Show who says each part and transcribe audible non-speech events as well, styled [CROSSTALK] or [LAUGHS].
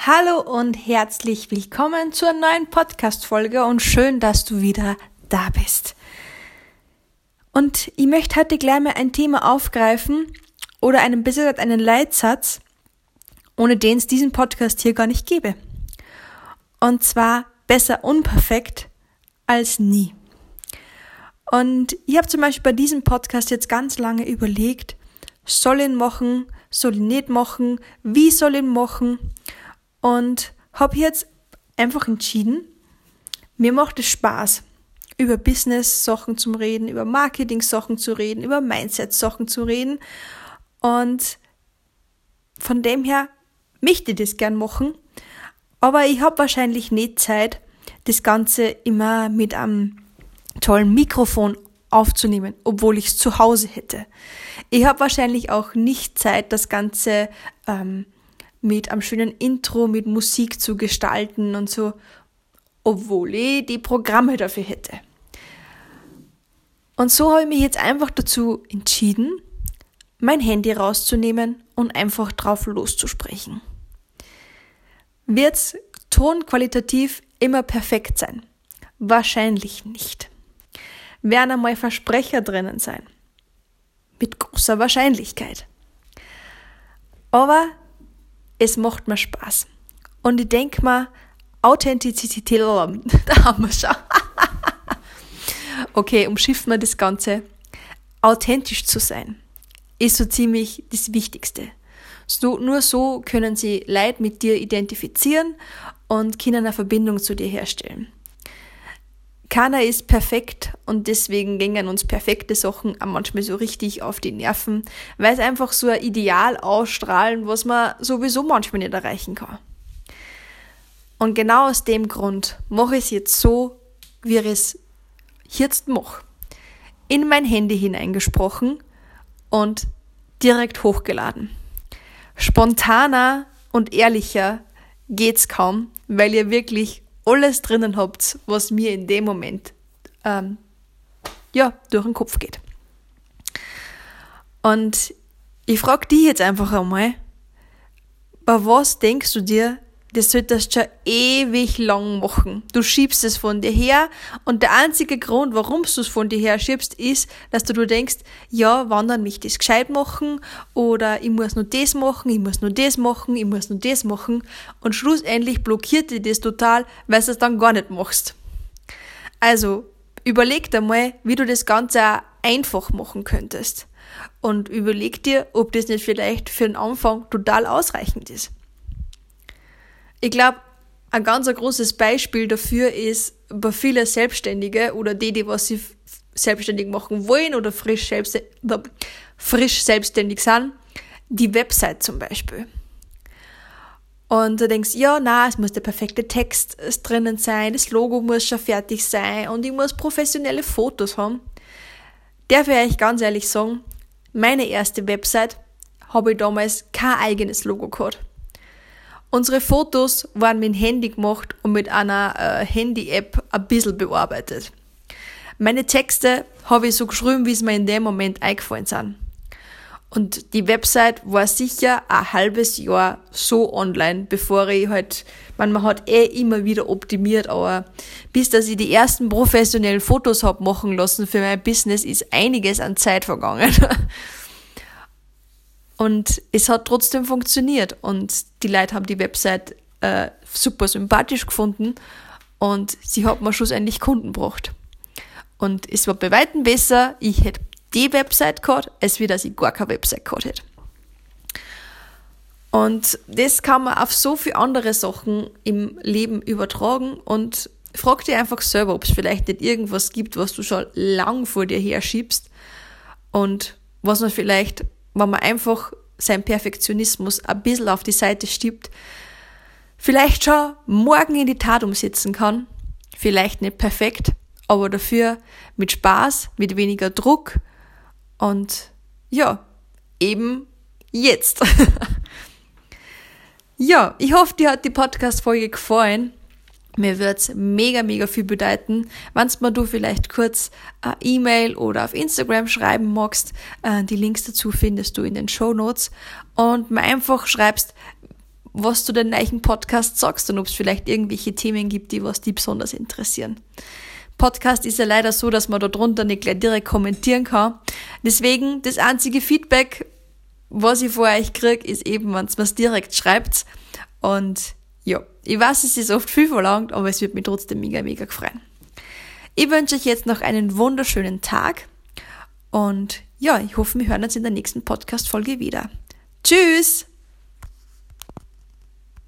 Speaker 1: Hallo und herzlich willkommen zur neuen Podcast-Folge und schön, dass du wieder da bist. Und ich möchte heute gleich mal ein Thema aufgreifen oder einen, besser einen Leitsatz, ohne den es diesen Podcast hier gar nicht gäbe. Und zwar besser unperfekt als nie. Und ich habe zum Beispiel bei diesem Podcast jetzt ganz lange überlegt, soll ihn machen, soll ihn nicht machen, wie soll ihn machen und habe jetzt einfach entschieden, mir macht es Spaß, über Business-Sachen zu reden, über Marketing-Sachen zu reden, über Mindset-Sachen zu reden. Und von dem her möchte ich das gern machen. Aber ich habe wahrscheinlich nicht Zeit, das Ganze immer mit einem tollen Mikrofon aufzunehmen, obwohl ich es zu Hause hätte. Ich habe wahrscheinlich auch nicht Zeit, das Ganze ähm, mit einem schönen Intro, mit Musik zu gestalten und so, obwohl ich die Programme dafür hätte. Und so habe ich mich jetzt einfach dazu entschieden, mein Handy rauszunehmen und einfach drauf loszusprechen. Wird's tonqualitativ immer perfekt sein? Wahrscheinlich nicht. Werden einmal Versprecher drinnen sein? Mit großer Wahrscheinlichkeit. Aber es macht mir Spaß. Und ich denke mal, Authentizität, [LAUGHS] da haben wir schon. okay, umschiffen wir das Ganze. Authentisch zu sein ist so ziemlich das Wichtigste. So, nur so können sie Leid mit dir identifizieren und können eine Verbindung zu dir herstellen. Keiner ist perfekt und deswegen gingen uns perfekte Sachen manchmal so richtig auf die Nerven, weil es einfach so ein Ideal ausstrahlen, was man sowieso manchmal nicht erreichen kann. Und genau aus dem Grund mache ich es jetzt so, wie ich es jetzt mache. In mein Handy hineingesprochen und direkt hochgeladen. Spontaner und ehrlicher geht's kaum, weil ihr wirklich alles drinnen habt, was mir in dem Moment ähm, ja, durch den Kopf geht. Und ich frage dich jetzt einfach einmal, bei was denkst du dir, das solltest du schon ewig lang machen. Du schiebst es von dir her und der einzige Grund, warum du es von dir her schiebst, ist, dass du, du denkst, ja, wann dann mich das gescheit machen oder ich muss nur das machen, ich muss nur das machen, ich muss nur das machen und schlussendlich blockiert dir das total, weil du es dann gar nicht machst. Also, überleg dir mal, wie du das Ganze auch einfach machen könntest. Und überleg dir, ob das nicht vielleicht für den Anfang total ausreichend ist. Ich glaube, ein ganz großes Beispiel dafür ist bei vielen Selbstständige oder die, die was sie selbstständig machen wollen oder frisch, selbst, frisch selbstständig sind, die Website zum Beispiel. Und du denkst, ja, na, es muss der perfekte Text drinnen sein, das Logo muss schon fertig sein und ich muss professionelle Fotos haben. Darf ich euch ganz ehrlich sagen, meine erste Website habe ich damals kein eigenes Logo gehabt. Unsere Fotos waren mit dem Handy gemacht und mit einer äh, Handy-App ein bisschen bearbeitet. Meine Texte habe ich so geschrieben, wie es mir in dem Moment eingefallen sind. Und die Website war sicher ein halbes Jahr so online, bevor ich halt, man, man hat eh immer wieder optimiert, aber bis dass ich die ersten professionellen Fotos hab machen lassen für mein Business, ist einiges an Zeit vergangen. [LAUGHS] Und es hat trotzdem funktioniert und die Leute haben die Website äh, super sympathisch gefunden und sie hat mir schlussendlich Kunden gebracht. Und es war bei Weitem besser, ich hätte die Website gehabt, als wie dass ich gar keine Website gehabt hätte. Und das kann man auf so viele andere Sachen im Leben übertragen und frag dir einfach selber, ob es vielleicht nicht irgendwas gibt, was du schon lang vor dir her schiebst und was man vielleicht wenn man einfach seinen Perfektionismus ein bisschen auf die Seite stiebt, vielleicht schon morgen in die Tat umsetzen kann. Vielleicht nicht perfekt, aber dafür mit Spaß, mit weniger Druck und ja, eben jetzt. [LAUGHS] ja, ich hoffe, dir hat die Podcast-Folge gefallen. Mir wird's mega, mega viel bedeuten, wenn's mir du vielleicht kurz eine E-Mail oder auf Instagram schreiben magst. Äh, die Links dazu findest du in den Show Notes und mir einfach schreibst, was du den neuen Podcast sagst und ob es vielleicht irgendwelche Themen gibt, die was die besonders interessieren. Podcast ist ja leider so, dass man da drunter nicht gleich direkt kommentieren kann. Deswegen, das einzige Feedback, was ich von euch kriege, ist eben, wenn ihr es direkt schreibt. Und ja, ich weiß, es ist oft viel verlangt, aber es wird mich trotzdem mega, mega freuen. Ich wünsche euch jetzt noch einen wunderschönen Tag und ja, ich hoffe, wir hören uns in der nächsten Podcast-Folge wieder. Tschüss!